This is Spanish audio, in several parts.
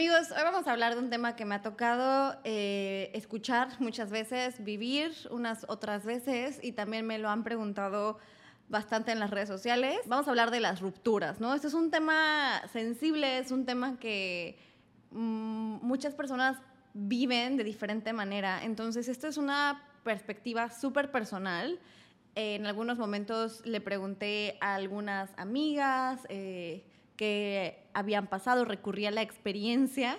Amigos, hoy vamos a hablar de un tema que me ha tocado eh, escuchar muchas veces, vivir unas otras veces y también me lo han preguntado bastante en las redes sociales. Vamos a hablar de las rupturas, ¿no? Este es un tema sensible, es un tema que mm, muchas personas viven de diferente manera. Entonces, esta es una perspectiva súper personal. en algunos momentos le pregunté a algunas amigas eh, que habían pasado, recurrí a la experiencia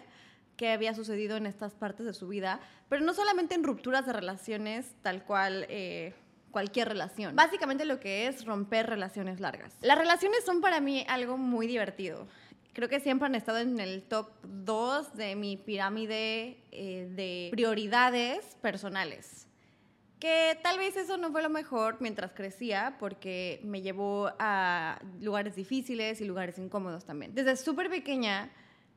que había sucedido en estas partes de su vida, pero no solamente en rupturas de relaciones, tal cual eh, cualquier relación. Básicamente lo que es romper relaciones largas. Las relaciones son para mí algo muy divertido creo que siempre han estado en el top 2 de mi pirámide eh, de prioridades personales. Que tal vez eso no fue lo mejor mientras crecía, porque me llevó a lugares difíciles y lugares incómodos también. Desde súper pequeña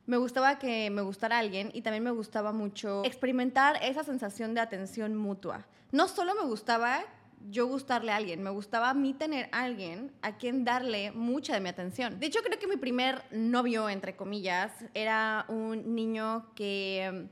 me gustaba que me gustara alguien y también me gustaba mucho experimentar esa sensación de atención mutua. No solo me gustaba yo gustarle a alguien, me gustaba a mí tener a alguien a quien darle mucha de mi atención. De hecho, creo que mi primer novio, entre comillas, era un niño que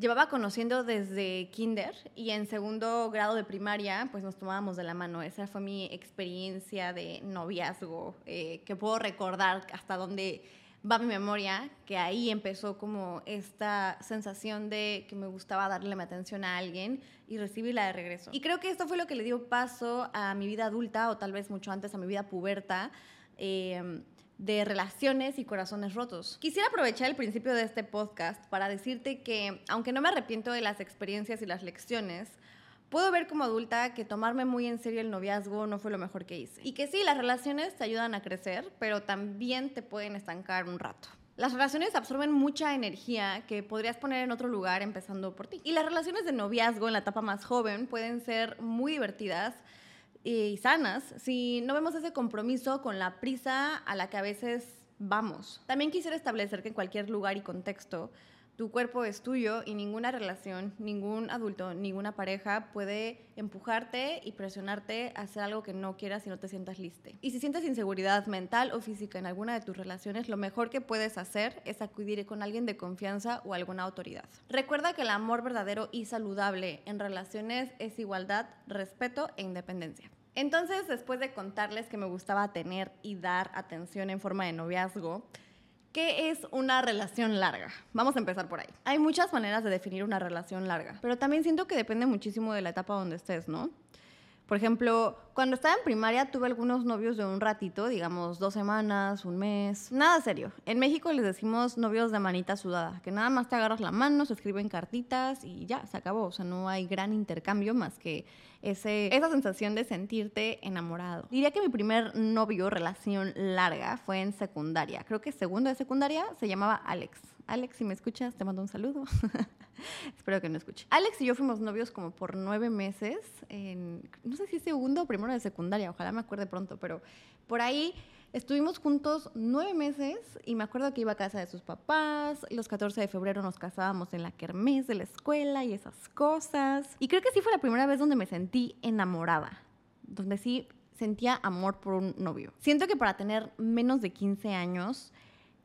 llevaba conociendo desde kinder y en segundo grado de primaria, pues nos tomábamos de la mano. Esa fue mi experiencia de noviazgo, eh, que puedo recordar hasta donde va mi memoria, que ahí empezó como esta sensación de que me gustaba darle mi atención a alguien y recibirla de regreso. Y creo que esto fue lo que le dio paso a mi vida adulta, o tal vez mucho antes a mi vida puberta. Em, de relaciones y corazones rotos. Quisiera aprovechar el principio de este podcast para decirte que, aunque no me arrepiento de las experiencias y las lecciones, puedo ver como adulta que tomarme muy en serio el noviazgo no fue lo mejor que hice. Y que sí, las relaciones te ayudan a crecer, pero también te pueden estancar un rato. Las relaciones absorben mucha energía que podrías poner en otro lugar empezando por ti. Y las relaciones de noviazgo en la etapa más joven pueden ser muy divertidas y sanas si no vemos ese compromiso con la prisa a la que a veces vamos. También quisiera establecer que en cualquier lugar y contexto tu cuerpo es tuyo y ninguna relación, ningún adulto, ninguna pareja puede empujarte y presionarte a hacer algo que no quieras y no te sientas listo. Y si sientes inseguridad mental o física en alguna de tus relaciones, lo mejor que puedes hacer es acudir con alguien de confianza o alguna autoridad. Recuerda que el amor verdadero y saludable en relaciones es igualdad, respeto e independencia. Entonces, después de contarles que me gustaba tener y dar atención en forma de noviazgo, ¿Qué es una relación larga? Vamos a empezar por ahí. Hay muchas maneras de definir una relación larga, pero también siento que depende muchísimo de la etapa donde estés, ¿no? Por ejemplo, cuando estaba en primaria tuve algunos novios de un ratito, digamos dos semanas, un mes, nada serio. En México les decimos novios de manita sudada, que nada más te agarras la mano, se escriben cartitas y ya, se acabó. O sea, no hay gran intercambio más que ese, esa sensación de sentirte enamorado. Diría que mi primer novio, relación larga, fue en secundaria. Creo que segundo de secundaria se llamaba Alex. Alex, si me escuchas, te mando un saludo. Espero que no escuche. Alex y yo fuimos novios como por nueve meses, no sé si es segundo o primero de secundaria, ojalá me acuerde pronto, pero por ahí estuvimos juntos nueve meses y me acuerdo que iba a casa de sus papás, los 14 de febrero nos casábamos en la kermés de la escuela y esas cosas. Y creo que sí fue la primera vez donde me sentí enamorada, donde sí sentía amor por un novio. Siento que para tener menos de 15 años,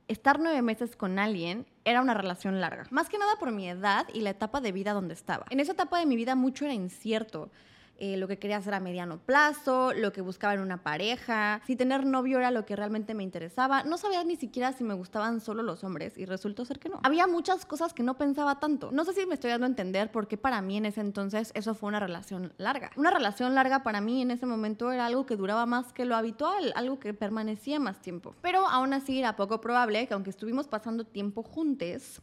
estar nueve meses con alguien era una relación larga. Más que nada por mi edad y la etapa de vida donde estaba. En esa etapa de mi vida mucho era incierto. Eh, lo que quería hacer a mediano plazo, lo que buscaba en una pareja, si tener novio era lo que realmente me interesaba. No sabía ni siquiera si me gustaban solo los hombres y resultó ser que no. Había muchas cosas que no pensaba tanto. No sé si me estoy dando a entender por qué para mí en ese entonces eso fue una relación larga. Una relación larga para mí en ese momento era algo que duraba más que lo habitual, algo que permanecía más tiempo. Pero aún así era poco probable que aunque estuvimos pasando tiempo juntos,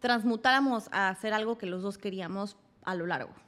transmutáramos a hacer algo que los dos queríamos a lo largo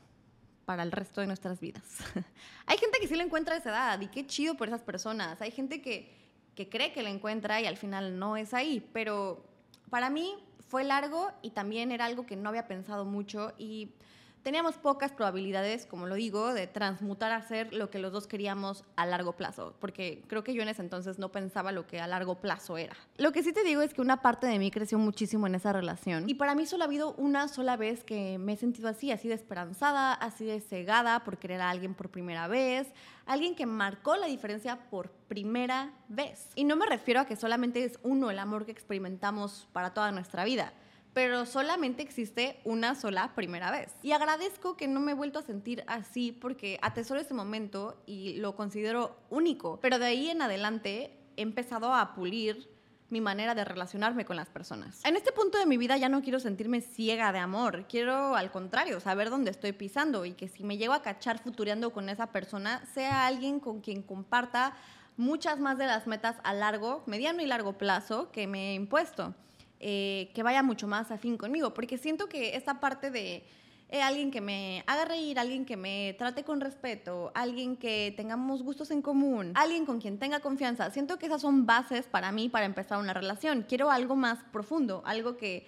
para el resto de nuestras vidas. Hay gente que sí le encuentra a esa edad y qué chido por esas personas. Hay gente que, que cree que la encuentra y al final no es ahí, pero para mí fue largo y también era algo que no había pensado mucho y teníamos pocas probabilidades, como lo digo, de transmutar a ser lo que los dos queríamos a largo plazo, porque creo que yo en ese entonces no pensaba lo que a largo plazo era. Lo que sí te digo es que una parte de mí creció muchísimo en esa relación y para mí solo ha habido una sola vez que me he sentido así, así de esperanzada, así de cegada por querer a alguien por primera vez, alguien que marcó la diferencia por primera vez. Y no me refiero a que solamente es uno el amor que experimentamos para toda nuestra vida pero solamente existe una sola primera vez. Y agradezco que no me he vuelto a sentir así porque atesoro ese momento y lo considero único. Pero de ahí en adelante he empezado a pulir mi manera de relacionarme con las personas. En este punto de mi vida ya no quiero sentirme ciega de amor, quiero al contrario, saber dónde estoy pisando y que si me llego a cachar futureando con esa persona, sea alguien con quien comparta muchas más de las metas a largo, mediano y largo plazo que me he impuesto. Eh, que vaya mucho más afín conmigo, porque siento que esta parte de eh, alguien que me haga reír, alguien que me trate con respeto, alguien que tengamos gustos en común, alguien con quien tenga confianza, siento que esas son bases para mí para empezar una relación. Quiero algo más profundo, algo que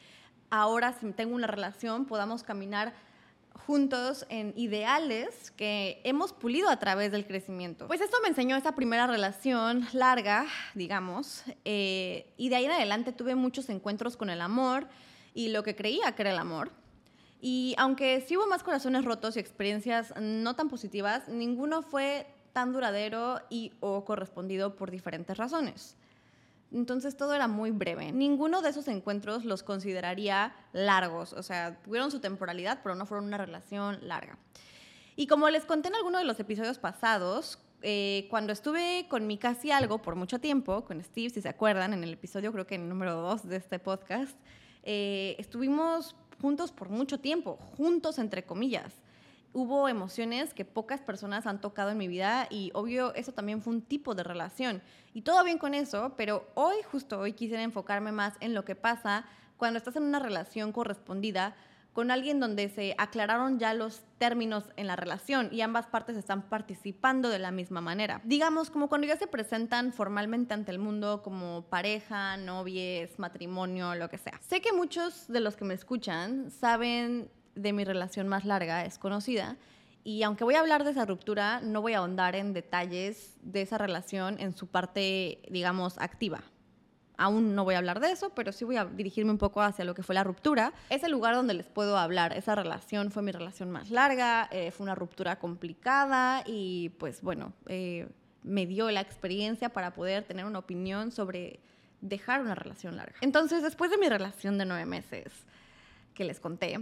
ahora si tengo una relación podamos caminar juntos en ideales que hemos pulido a través del crecimiento. Pues esto me enseñó esa primera relación larga, digamos, eh, y de ahí en adelante tuve muchos encuentros con el amor y lo que creía que era el amor. Y aunque sí hubo más corazones rotos y experiencias no tan positivas, ninguno fue tan duradero y o correspondido por diferentes razones. Entonces todo era muy breve. Ninguno de esos encuentros los consideraría largos, o sea, tuvieron su temporalidad, pero no fueron una relación larga. Y como les conté en alguno de los episodios pasados, eh, cuando estuve con mi casi algo por mucho tiempo, con Steve, si se acuerdan, en el episodio creo que en número 2 de este podcast, eh, estuvimos juntos por mucho tiempo, juntos entre comillas hubo emociones que pocas personas han tocado en mi vida y obvio eso también fue un tipo de relación. Y todo bien con eso, pero hoy, justo hoy, quisiera enfocarme más en lo que pasa cuando estás en una relación correspondida con alguien donde se aclararon ya los términos en la relación y ambas partes están participando de la misma manera. Digamos, como cuando ya se presentan formalmente ante el mundo como pareja, novies, matrimonio, lo que sea. Sé que muchos de los que me escuchan saben de mi relación más larga es conocida. Y aunque voy a hablar de esa ruptura, no voy a ahondar en detalles de esa relación en su parte, digamos, activa. Aún no voy a hablar de eso, pero sí voy a dirigirme un poco hacia lo que fue la ruptura. Es el lugar donde les puedo hablar. Esa relación fue mi relación más larga, eh, fue una ruptura complicada y pues bueno, eh, me dio la experiencia para poder tener una opinión sobre dejar una relación larga. Entonces, después de mi relación de nueve meses que les conté,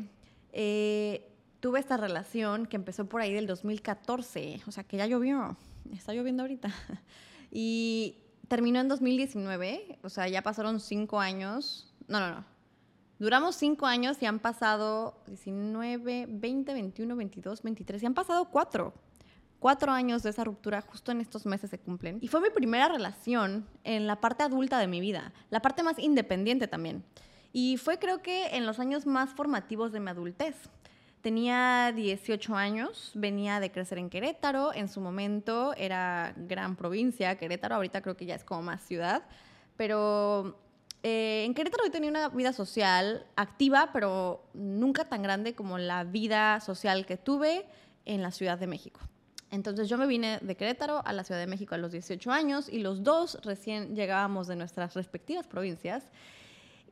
eh, tuve esta relación que empezó por ahí del 2014, o sea que ya llovió, está lloviendo ahorita. Y terminó en 2019, o sea, ya pasaron cinco años. No, no, no. Duramos cinco años y han pasado 19, 20, 21, 22, 23, y han pasado cuatro. Cuatro años de esa ruptura justo en estos meses se cumplen. Y fue mi primera relación en la parte adulta de mi vida, la parte más independiente también. Y fue creo que en los años más formativos de mi adultez. Tenía 18 años, venía de crecer en Querétaro, en su momento era gran provincia, Querétaro, ahorita creo que ya es como más ciudad, pero eh, en Querétaro yo tenía una vida social activa, pero nunca tan grande como la vida social que tuve en la Ciudad de México. Entonces yo me vine de Querétaro a la Ciudad de México a los 18 años y los dos recién llegábamos de nuestras respectivas provincias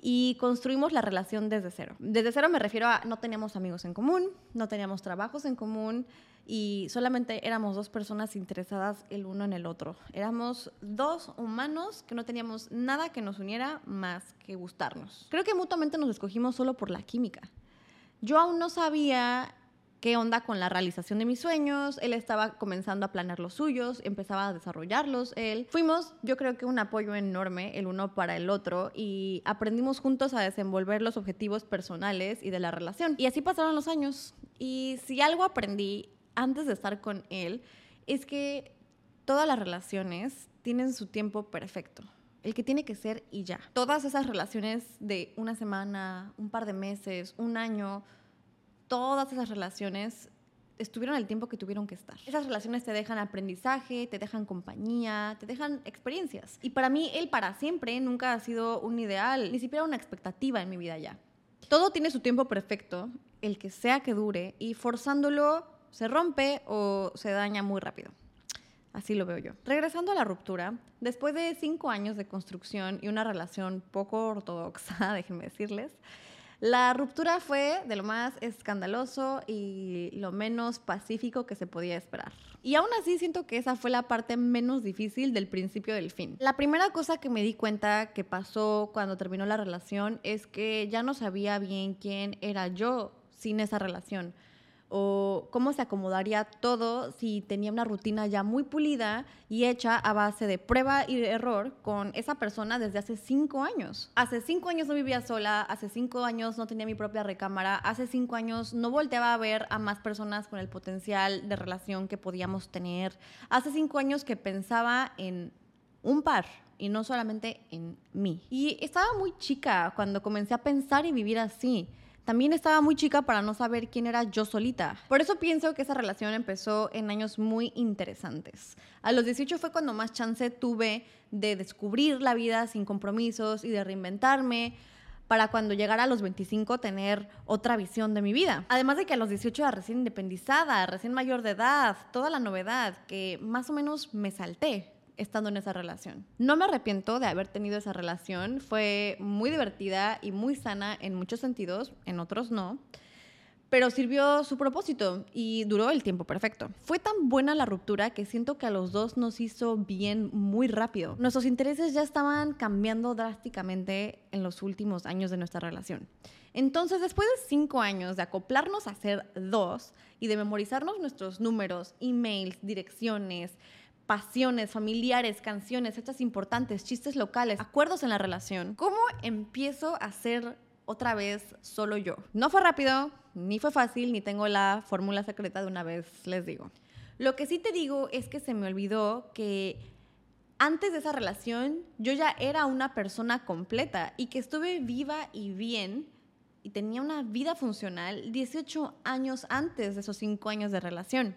y construimos la relación desde cero. Desde cero me refiero a no teníamos amigos en común, no teníamos trabajos en común y solamente éramos dos personas interesadas el uno en el otro. Éramos dos humanos que no teníamos nada que nos uniera más que gustarnos. Creo que mutuamente nos escogimos solo por la química. Yo aún no sabía qué onda con la realización de mis sueños, él estaba comenzando a planear los suyos, empezaba a desarrollarlos él. Fuimos, yo creo que un apoyo enorme el uno para el otro y aprendimos juntos a desenvolver los objetivos personales y de la relación. Y así pasaron los años. Y si algo aprendí antes de estar con él es que todas las relaciones tienen su tiempo perfecto el que tiene que ser y ya. Todas esas relaciones de una semana, un par de meses, un año, todas esas relaciones estuvieron el tiempo que tuvieron que estar. Esas relaciones te dejan aprendizaje, te dejan compañía, te dejan experiencias. Y para mí, el para siempre nunca ha sido un ideal, ni siquiera una expectativa en mi vida ya. Todo tiene su tiempo perfecto, el que sea que dure, y forzándolo se rompe o se daña muy rápido. Así lo veo yo. Regresando a la ruptura, después de cinco años de construcción y una relación poco ortodoxa, déjenme decirles, la ruptura fue de lo más escandaloso y lo menos pacífico que se podía esperar. Y aún así siento que esa fue la parte menos difícil del principio del fin. La primera cosa que me di cuenta que pasó cuando terminó la relación es que ya no sabía bien quién era yo sin esa relación o cómo se acomodaría todo si tenía una rutina ya muy pulida y hecha a base de prueba y error con esa persona desde hace cinco años. Hace cinco años no vivía sola, hace cinco años no tenía mi propia recámara, hace cinco años no volteaba a ver a más personas con el potencial de relación que podíamos tener, hace cinco años que pensaba en un par y no solamente en mí. Y estaba muy chica cuando comencé a pensar y vivir así. También estaba muy chica para no saber quién era yo solita. Por eso pienso que esa relación empezó en años muy interesantes. A los 18 fue cuando más chance tuve de descubrir la vida sin compromisos y de reinventarme para cuando llegara a los 25 tener otra visión de mi vida. Además de que a los 18 era recién independizada, recién mayor de edad, toda la novedad que más o menos me salté estando en esa relación. No me arrepiento de haber tenido esa relación, fue muy divertida y muy sana en muchos sentidos, en otros no, pero sirvió su propósito y duró el tiempo perfecto. Fue tan buena la ruptura que siento que a los dos nos hizo bien muy rápido. Nuestros intereses ya estaban cambiando drásticamente en los últimos años de nuestra relación. Entonces, después de cinco años de acoplarnos a ser dos y de memorizarnos nuestros números, emails, direcciones, pasiones, familiares, canciones, hechas importantes, chistes locales, acuerdos en la relación. ¿Cómo empiezo a ser otra vez solo yo? No fue rápido, ni fue fácil, ni tengo la fórmula secreta de una vez, les digo. Lo que sí te digo es que se me olvidó que antes de esa relación yo ya era una persona completa y que estuve viva y bien y tenía una vida funcional 18 años antes de esos 5 años de relación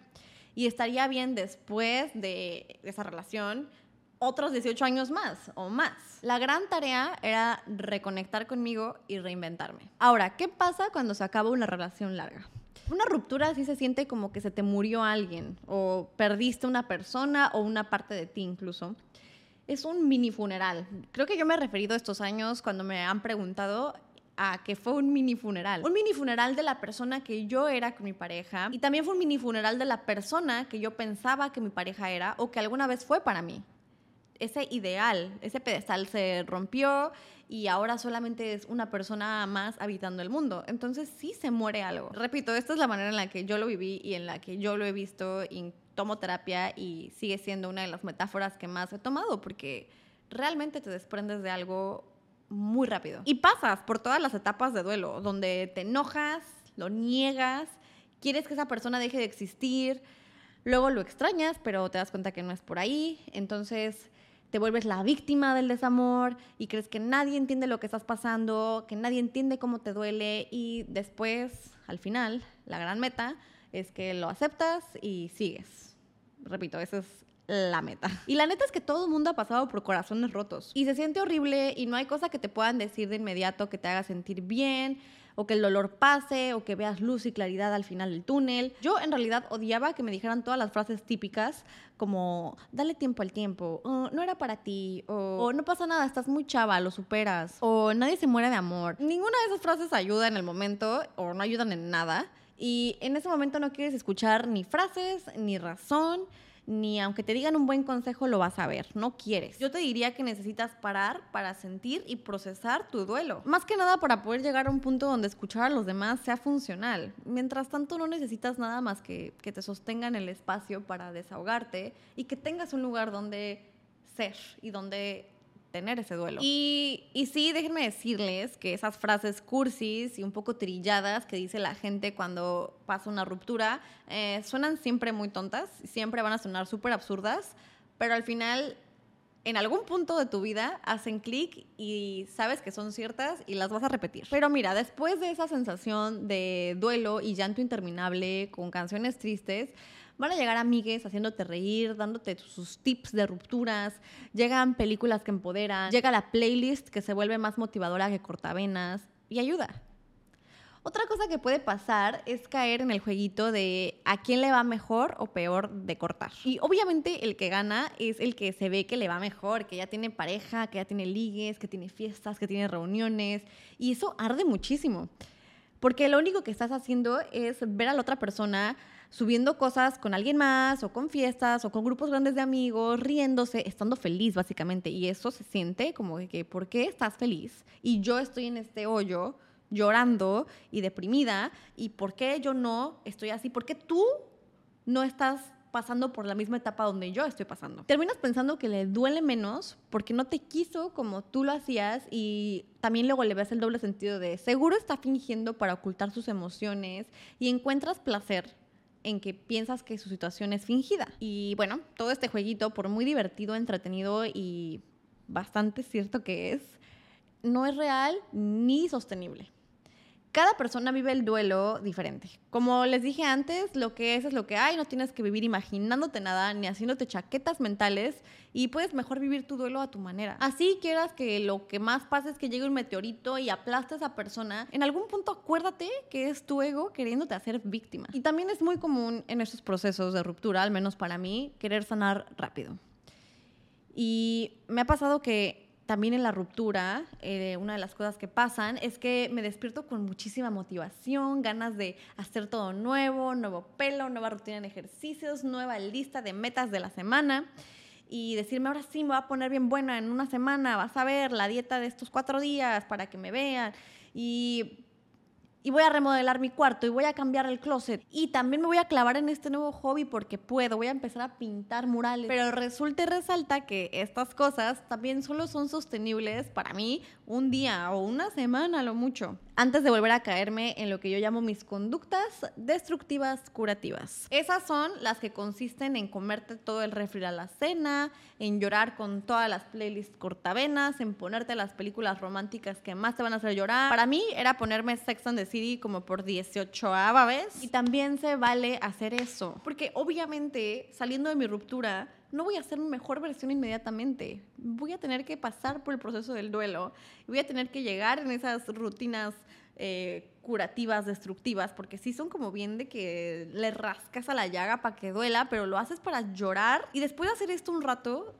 y estaría bien después de esa relación otros 18 años más o más. La gran tarea era reconectar conmigo y reinventarme. Ahora, ¿qué pasa cuando se acaba una relación larga? Una ruptura sí se siente como que se te murió alguien o perdiste una persona o una parte de ti incluso. Es un mini funeral. Creo que yo me he referido a estos años cuando me han preguntado a que fue un mini funeral. Un mini funeral de la persona que yo era con mi pareja y también fue un mini funeral de la persona que yo pensaba que mi pareja era o que alguna vez fue para mí. Ese ideal, ese pedestal se rompió y ahora solamente es una persona más habitando el mundo. Entonces sí se muere algo. Repito, esta es la manera en la que yo lo viví y en la que yo lo he visto y tomo terapia y sigue siendo una de las metáforas que más he tomado porque realmente te desprendes de algo muy rápido. Y pasas por todas las etapas de duelo, donde te enojas, lo niegas, quieres que esa persona deje de existir, luego lo extrañas, pero te das cuenta que no es por ahí, entonces te vuelves la víctima del desamor y crees que nadie entiende lo que estás pasando, que nadie entiende cómo te duele y después, al final, la gran meta es que lo aceptas y sigues. Repito, eso es la meta. Y la neta es que todo el mundo ha pasado por corazones rotos. Y se siente horrible y no hay cosa que te puedan decir de inmediato que te haga sentir bien o que el dolor pase o que veas luz y claridad al final del túnel. Yo en realidad odiaba que me dijeran todas las frases típicas como dale tiempo al tiempo, o no era para ti, o, o, no pasa nada, estás muy chava, lo superas, o nadie se muere de amor. Ninguna de esas frases ayuda en el momento o no ayudan en nada. Y en ese momento no quieres escuchar ni frases, ni razón, ni aunque te digan un buen consejo lo vas a ver, no quieres. Yo te diría que necesitas parar para sentir y procesar tu duelo. Más que nada para poder llegar a un punto donde escuchar a los demás sea funcional. Mientras tanto no necesitas nada más que que te sostengan el espacio para desahogarte y que tengas un lugar donde ser y donde tener ese duelo. Y, y, sí, déjenme decirles que esas frases cursis y un poco trilladas que dice la gente cuando pasa una ruptura eh, suenan siempre muy tontas, siempre van a sonar súper absurdas, pero al final en algún punto de tu vida hacen clic y sabes que son ciertas y las vas a repetir. Pero mira, después de esa sensación de duelo y llanto interminable con canciones tristes, Van a llegar amigues haciéndote reír, dándote sus tips de rupturas, llegan películas que empoderan, llega la playlist que se vuelve más motivadora que cortavenas y ayuda. Otra cosa que puede pasar es caer en el jueguito de a quién le va mejor o peor de cortar. Y obviamente el que gana es el que se ve que le va mejor, que ya tiene pareja, que ya tiene ligues, que tiene fiestas, que tiene reuniones. Y eso arde muchísimo. Porque lo único que estás haciendo es ver a la otra persona subiendo cosas con alguien más o con fiestas o con grupos grandes de amigos, riéndose, estando feliz básicamente. Y eso se siente como que, ¿por qué estás feliz? Y yo estoy en este hoyo llorando y deprimida. ¿Y por qué yo no estoy así? ¿Por qué tú no estás pasando por la misma etapa donde yo estoy pasando. Terminas pensando que le duele menos porque no te quiso como tú lo hacías y también luego le ves el doble sentido de seguro está fingiendo para ocultar sus emociones y encuentras placer en que piensas que su situación es fingida. Y bueno, todo este jueguito, por muy divertido, entretenido y bastante cierto que es, no es real ni sostenible cada persona vive el duelo diferente. Como les dije antes, lo que es es lo que hay, no tienes que vivir imaginándote nada ni haciéndote chaquetas mentales y puedes mejor vivir tu duelo a tu manera. Así quieras que lo que más pasa es que llegue un meteorito y aplaste a esa persona, en algún punto acuérdate que es tu ego queriéndote hacer víctima. Y también es muy común en esos procesos de ruptura, al menos para mí, querer sanar rápido. Y me ha pasado que también en la ruptura, eh, una de las cosas que pasan es que me despierto con muchísima motivación, ganas de hacer todo nuevo, nuevo pelo, nueva rutina en ejercicios, nueva lista de metas de la semana y decirme ahora sí me voy a poner bien buena en una semana, vas a ver la dieta de estos cuatro días para que me vean y y voy a remodelar mi cuarto y voy a cambiar el closet y también me voy a clavar en este nuevo hobby porque puedo, voy a empezar a pintar murales. Pero resulta y resalta que estas cosas también solo son sostenibles para mí un día o una semana lo mucho, antes de volver a caerme en lo que yo llamo mis conductas destructivas curativas. Esas son las que consisten en comerte todo el refri a la cena, en llorar con todas las playlists cortavenas, en ponerte las películas románticas que más te van a hacer llorar. Para mí era ponerme Sex and the City como por 18 vez. Y también se vale hacer eso, porque obviamente saliendo de mi ruptura, no voy a ser mi mejor versión inmediatamente. Voy a tener que pasar por el proceso del duelo. Voy a tener que llegar en esas rutinas eh, curativas, destructivas, porque sí son como bien de que le rascas a la llaga para que duela, pero lo haces para llorar. Y después de hacer esto un rato,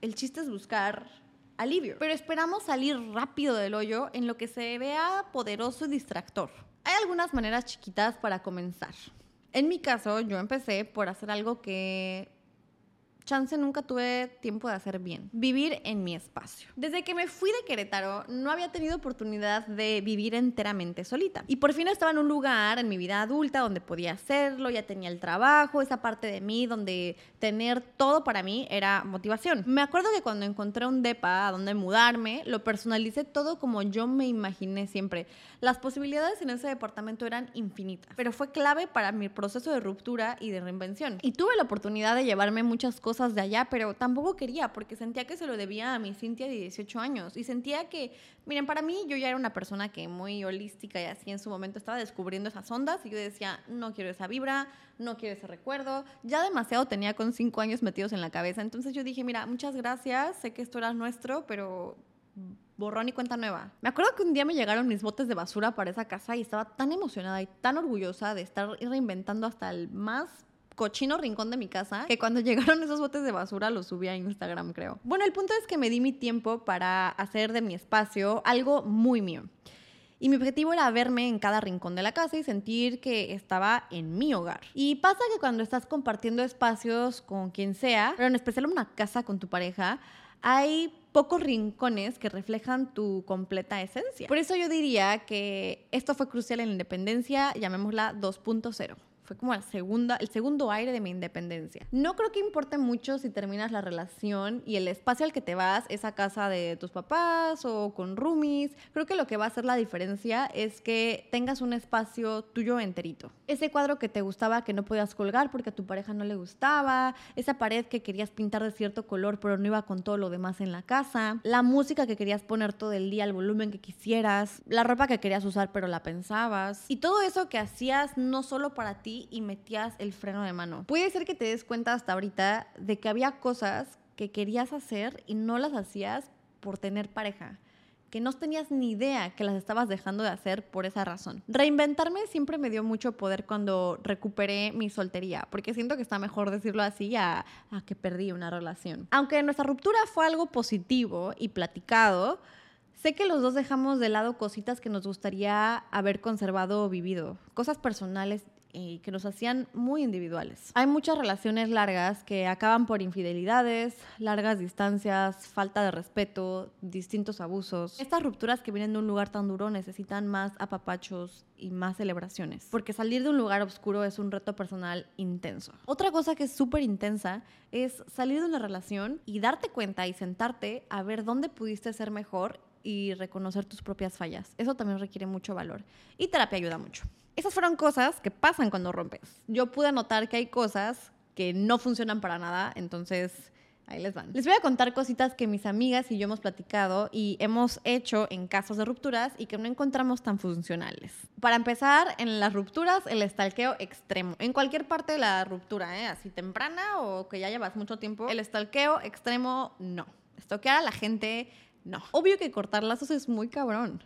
el chiste es buscar alivio. Pero esperamos salir rápido del hoyo en lo que se vea poderoso y distractor. Hay algunas maneras chiquitas para comenzar. En mi caso, yo empecé por hacer algo que chance nunca tuve tiempo de hacer bien. Vivir en mi espacio. Desde que me fui de Querétaro, no había tenido oportunidad de vivir enteramente solita. Y por fin estaba en un lugar en mi vida adulta donde podía hacerlo, ya tenía el trabajo, esa parte de mí donde tener todo para mí era motivación. Me acuerdo que cuando encontré un DEPA a donde mudarme, lo personalicé todo como yo me imaginé siempre. Las posibilidades en ese departamento eran infinitas, pero fue clave para mi proceso de ruptura y de reinvención. Y tuve la oportunidad de llevarme muchas cosas de allá, pero tampoco quería porque sentía que se lo debía a mi Cintia de 18 años. Y sentía que, miren, para mí yo ya era una persona que muy holística y así en su momento estaba descubriendo esas ondas y yo decía, no quiero esa vibra, no quiero ese recuerdo, ya demasiado tenía con cinco años metidos en la cabeza, entonces yo dije, mira, muchas gracias, sé que esto era nuestro, pero borrón y cuenta nueva. Me acuerdo que un día me llegaron mis botes de basura para esa casa y estaba tan emocionada y tan orgullosa de estar reinventando hasta el más cochino rincón de mi casa que cuando llegaron esos botes de basura los subí a Instagram, creo. Bueno, el punto es que me di mi tiempo para hacer de mi espacio algo muy mío. Y mi objetivo era verme en cada rincón de la casa y sentir que estaba en mi hogar. Y pasa que cuando estás compartiendo espacios con quien sea, pero en especial una casa con tu pareja, hay pocos rincones que reflejan tu completa esencia. Por eso yo diría que esto fue crucial en la independencia, llamémosla 2.0 fue como la segunda, el segundo aire de mi independencia. No creo que importe mucho si terminas la relación y el espacio al que te vas es a casa de tus papás o con roomies. Creo que lo que va a hacer la diferencia es que tengas un espacio tuyo enterito. Ese cuadro que te gustaba que no podías colgar porque a tu pareja no le gustaba, esa pared que querías pintar de cierto color pero no iba con todo lo demás en la casa, la música que querías poner todo el día al volumen que quisieras, la ropa que querías usar pero la pensabas y todo eso que hacías no solo para ti, y metías el freno de mano. Puede ser que te des cuenta hasta ahorita de que había cosas que querías hacer y no las hacías por tener pareja que no tenías ni idea que las estabas dejando de hacer por esa razón. Reinventarme siempre me dio mucho poder cuando recuperé mi soltería, porque siento que está mejor decirlo así a, a que perdí una relación. Aunque nuestra ruptura fue algo positivo y platicado, Sé que los dos dejamos de lado cositas que nos gustaría haber conservado o vivido, cosas personales y que nos hacían muy individuales. Hay muchas relaciones largas que acaban por infidelidades, largas distancias, falta de respeto, distintos abusos. Estas rupturas que vienen de un lugar tan duro necesitan más apapachos y más celebraciones, porque salir de un lugar oscuro es un reto personal intenso. Otra cosa que es súper intensa es salir de una relación y darte cuenta y sentarte a ver dónde pudiste ser mejor y reconocer tus propias fallas. Eso también requiere mucho valor y terapia ayuda mucho. Esas fueron cosas que pasan cuando rompes. Yo pude notar que hay cosas que no funcionan para nada, entonces ahí les van. Les voy a contar cositas que mis amigas y yo hemos platicado y hemos hecho en casos de rupturas y que no encontramos tan funcionales. Para empezar, en las rupturas, el estalqueo extremo. En cualquier parte de la ruptura, ¿eh? así temprana o que ya llevas mucho tiempo, el estalqueo extremo no. Estoquear a la gente, no. Obvio que cortar lazos es muy cabrón.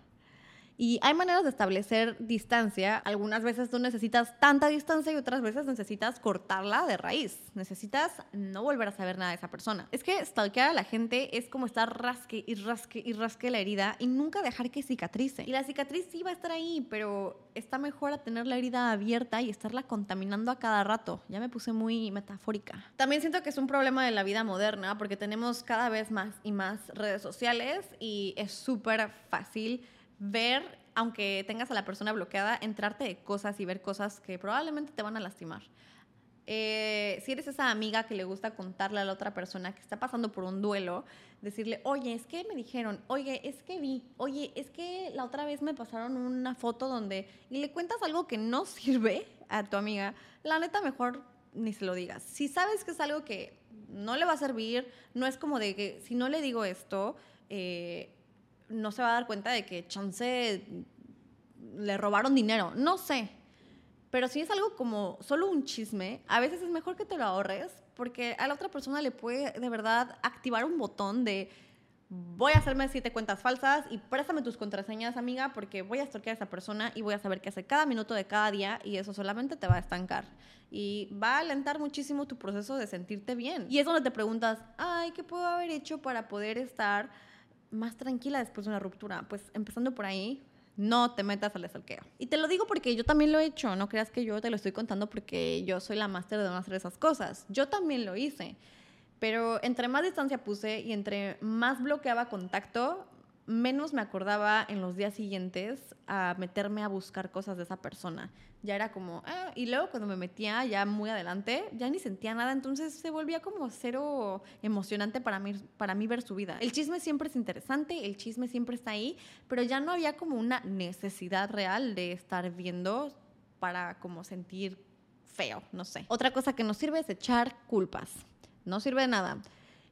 Y hay maneras de establecer distancia. Algunas veces tú necesitas tanta distancia y otras veces necesitas cortarla de raíz. Necesitas no volver a saber nada de esa persona. Es que stalkear a la gente es como estar rasque y rasque y rasque la herida y nunca dejar que cicatrice. Y la cicatriz sí va a estar ahí, pero está mejor a tener la herida abierta y estarla contaminando a cada rato. Ya me puse muy metafórica. También siento que es un problema de la vida moderna porque tenemos cada vez más y más redes sociales y es súper fácil ver, aunque tengas a la persona bloqueada, entrarte de cosas y ver cosas que probablemente te van a lastimar. Eh, si eres esa amiga que le gusta contarle a la otra persona que está pasando por un duelo, decirle, oye, es que me dijeron, oye, es que vi, oye, es que la otra vez me pasaron una foto donde, y le cuentas algo que no sirve a tu amiga, la neta mejor ni se lo digas. Si sabes que es algo que no le va a servir, no es como de que si no le digo esto, eh, no se va a dar cuenta de que chance le robaron dinero. No sé. Pero si es algo como solo un chisme, a veces es mejor que te lo ahorres porque a la otra persona le puede de verdad activar un botón de voy a hacerme siete cuentas falsas y préstame tus contraseñas, amiga, porque voy a stalkear a esa persona y voy a saber qué hace cada minuto de cada día y eso solamente te va a estancar. Y va a alentar muchísimo tu proceso de sentirte bien. Y es donde te preguntas, ay, ¿qué puedo haber hecho para poder estar más tranquila después de una ruptura. Pues empezando por ahí, no te metas al estalqueo. Y te lo digo porque yo también lo he hecho, no creas que yo te lo estoy contando porque yo soy la máster de no hacer esas cosas. Yo también lo hice. Pero entre más distancia puse y entre más bloqueaba contacto, menos me acordaba en los días siguientes a meterme a buscar cosas de esa persona. Ya era como, ah", y luego cuando me metía ya muy adelante, ya ni sentía nada, entonces se volvía como cero emocionante para mí, para mí ver su vida. El chisme siempre es interesante, el chisme siempre está ahí, pero ya no había como una necesidad real de estar viendo para como sentir feo, no sé. Otra cosa que nos sirve es echar culpas. No sirve de nada.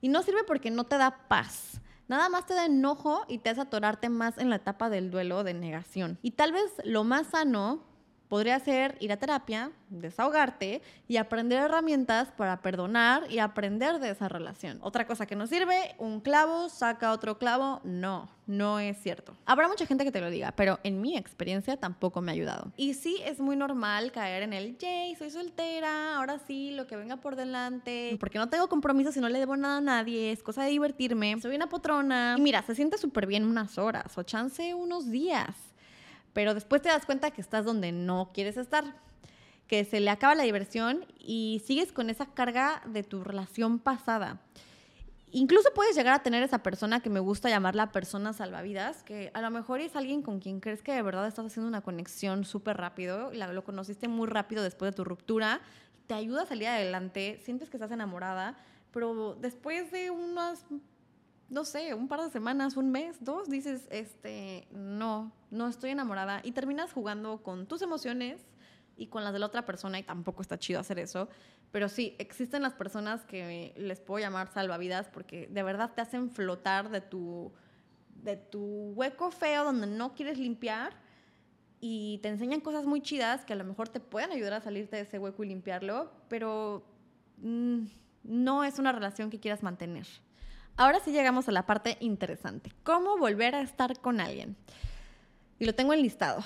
Y no sirve porque no te da paz nada más te da enojo y te hace atorarte más en la etapa del duelo de negación. Y tal vez lo más sano podría ser ir a terapia, desahogarte y aprender herramientas para perdonar y aprender de esa relación. Otra cosa que no sirve, un clavo saca otro clavo, no, no es cierto. Habrá mucha gente que te lo diga, pero en mi experiencia tampoco me ha ayudado. Y sí, es muy normal caer en el, yay, soy soltera, ahora sí, lo que venga por delante, porque no tengo compromisos y no le debo nada a nadie, es cosa de divertirme, soy una potrona. Y mira, se siente súper bien unas horas o chance unos días pero después te das cuenta que estás donde no quieres estar, que se le acaba la diversión y sigues con esa carga de tu relación pasada. Incluso puedes llegar a tener esa persona que me gusta llamar la persona salvavidas, que a lo mejor es alguien con quien crees que de verdad estás haciendo una conexión súper rápido, lo conociste muy rápido después de tu ruptura, te ayuda a salir adelante, sientes que estás enamorada, pero después de unas no sé, un par de semanas, un mes, dos, dices, este, no, no estoy enamorada y terminas jugando con tus emociones y con las de la otra persona y tampoco está chido hacer eso. Pero sí, existen las personas que les puedo llamar salvavidas porque de verdad te hacen flotar de tu, de tu hueco feo donde no quieres limpiar y te enseñan cosas muy chidas que a lo mejor te pueden ayudar a salirte de ese hueco y limpiarlo, pero mm, no es una relación que quieras mantener. Ahora sí llegamos a la parte interesante. ¿Cómo volver a estar con alguien? Y lo tengo enlistado.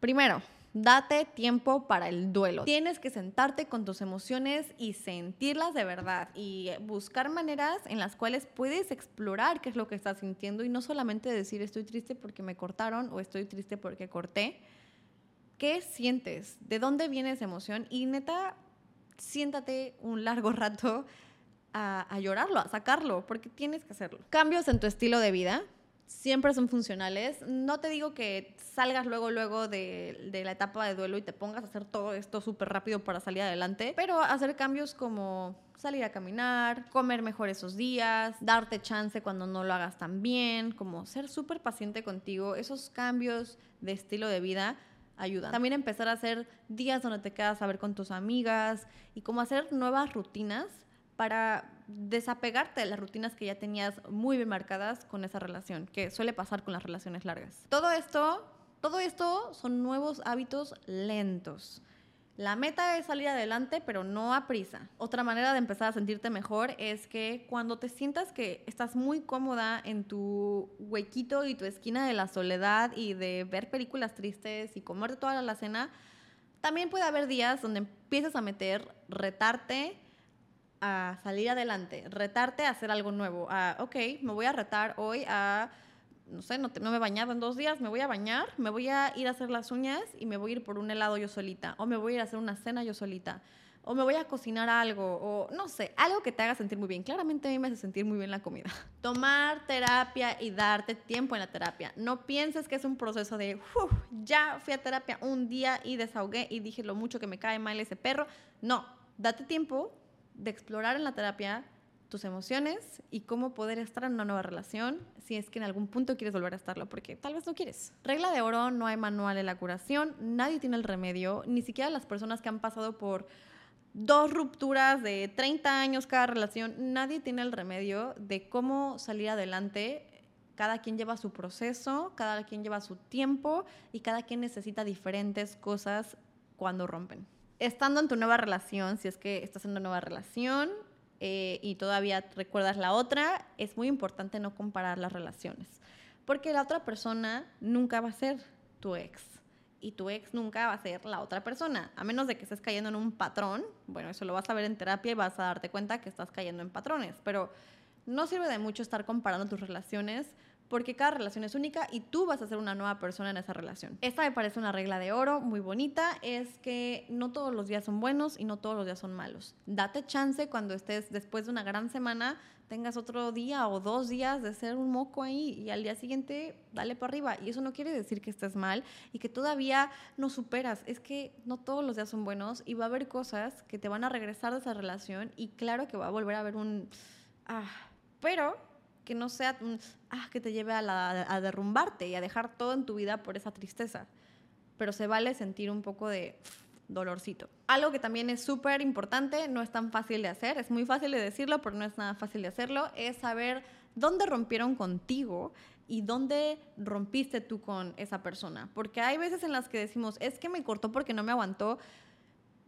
Primero, Date tiempo para el duelo. Tienes que sentarte con tus emociones y sentirlas de verdad y buscar maneras en las cuales puedes explorar qué es lo que estás sintiendo y no solamente decir estoy triste porque me cortaron o estoy triste porque corté. ¿Qué sientes? ¿De dónde viene esa emoción? Y neta, siéntate un largo rato a, llorarlo, a sacarlo, porque tienes que hacerlo. Cambios en tu estilo de vida siempre son funcionales. No te digo que salgas luego, luego de, de, la etapa de duelo y te pongas a hacer todo esto súper rápido para salir adelante, pero hacer cambios como salir a caminar, comer mejor esos días, darte chance cuando no lo hagas tan bien, como ser súper paciente contigo, esos cambios de estilo de vida ayudan. También empezar a hacer días donde te quedas a ver con tus amigas y como hacer nuevas rutinas para desapegarte de las rutinas que ya tenías muy bien marcadas con esa relación, que suele pasar con las relaciones largas. Todo esto, todo esto son nuevos hábitos lentos. La meta es salir adelante, pero no a prisa. Otra manera de empezar a sentirte mejor es que cuando te sientas que estás muy cómoda en tu huequito y tu esquina de la soledad y de ver películas tristes y comerte toda la cena, también puede haber días donde empieces a meter, retarte, a salir adelante, retarte a hacer algo nuevo, a, ok, me voy a retar hoy a, no sé, no, no me he bañado en dos días, me voy a bañar, me voy a ir a hacer las uñas y me voy a ir por un helado yo solita, o me voy a ir a hacer una cena yo solita, o me voy a cocinar algo, o no sé, algo que te haga sentir muy bien. Claramente a mí me hace sentir muy bien la comida. Tomar terapia y darte tiempo en la terapia. No pienses que es un proceso de, ya fui a terapia un día y desahogué y dije lo mucho que me cae mal ese perro. No, date tiempo de explorar en la terapia tus emociones y cómo poder estar en una nueva relación si es que en algún punto quieres volver a estarlo, porque tal vez no quieres. Regla de oro, no hay manual de la curación, nadie tiene el remedio, ni siquiera las personas que han pasado por dos rupturas de 30 años cada relación, nadie tiene el remedio de cómo salir adelante. Cada quien lleva su proceso, cada quien lleva su tiempo y cada quien necesita diferentes cosas cuando rompen estando en tu nueva relación, si es que estás en una nueva relación eh, y todavía recuerdas la otra, es muy importante no comparar las relaciones. Porque la otra persona nunca va a ser tu ex. Y tu ex nunca va a ser la otra persona. A menos de que estés cayendo en un patrón. Bueno, eso lo vas a ver en terapia y vas a darte cuenta que estás cayendo en patrones. Pero no sirve de mucho estar comparando tus relaciones porque cada relación es única y tú vas a ser una nueva persona en esa relación. Esta me parece una regla de oro muy bonita, es que no todos los días son buenos y no todos los días son malos. Date chance cuando estés después de una gran semana, tengas otro día o dos días de ser un moco ahí y al día siguiente dale para arriba. Y eso no quiere decir que estés mal y que todavía no superas. Es que no todos los días son buenos y va a haber cosas que te van a regresar de esa relación y claro que va a volver a haber un... Ah, pero que no sea ah, que te lleve a, derrumbarte y a dejar todo en tu vida por esa tristeza. Pero se vale sentir un poco de dolorcito. Algo que también es súper importante, no es tan fácil de hacer, es muy fácil de decirlo, pero no es nada fácil de hacerlo, es saber dónde rompieron contigo y dónde rompiste tú con esa persona. Porque hay veces en las que decimos, es que me cortó porque no me aguantó,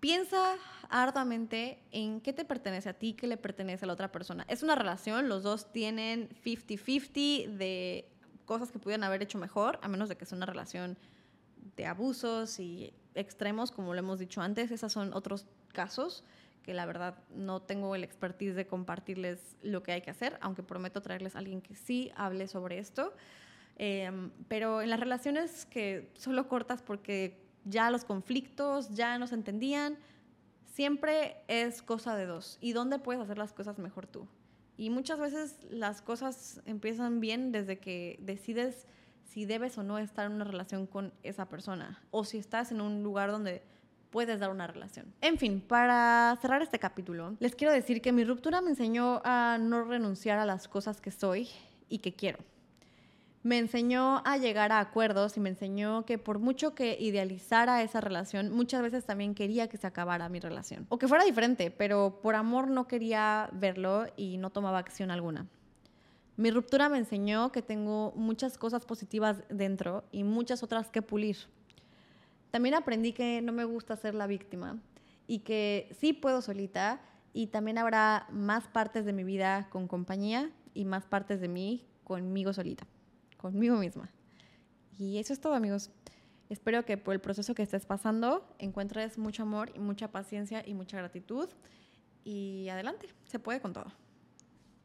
piensa arduamente en qué te pertenece a ti, qué le pertenece a la otra persona. Es una relación, los dos tienen 50-50 de cosas que pudieran haber hecho mejor, a menos de que sea una relación de abusos y extremos, como lo hemos dicho antes. Esos son otros casos que la verdad no tengo el expertise de compartirles lo que hay que hacer, aunque prometo traerles a alguien que sí hable sobre esto. Em, pero en las relaciones que solo cortas porque ya los conflictos ya no se entendían, siempre es cosa de dos. ¿Y dónde puedes hacer las cosas mejor tú? Y muchas veces las cosas empiezan bien desde que decides si debes o no estar en una relación con esa persona o si estás en un lugar donde puedes dar una relación. En fin, para cerrar este capítulo, les quiero decir que mi ruptura me enseñó a no renunciar a las cosas que soy y que quiero me enseñó a llegar a acuerdos y me enseñó que por mucho que idealizara esa relación, muchas veces también quería que se acabara mi relación. O que fuera diferente, pero por amor no quería verlo y no tomaba acción alguna. Mi ruptura me enseñó que tengo muchas cosas positivas dentro y muchas otras que pulir. También aprendí que no me gusta ser la víctima y que sí puedo solita y también habrá más partes de mi vida con compañía y más partes de mí conmigo solita, conmigo misma. Y eso es todo, amigos. Espero que por el proceso que estés pasando encuentres mucho amor y mucha paciencia y mucha gratitud. Y adelante, se puede con todo.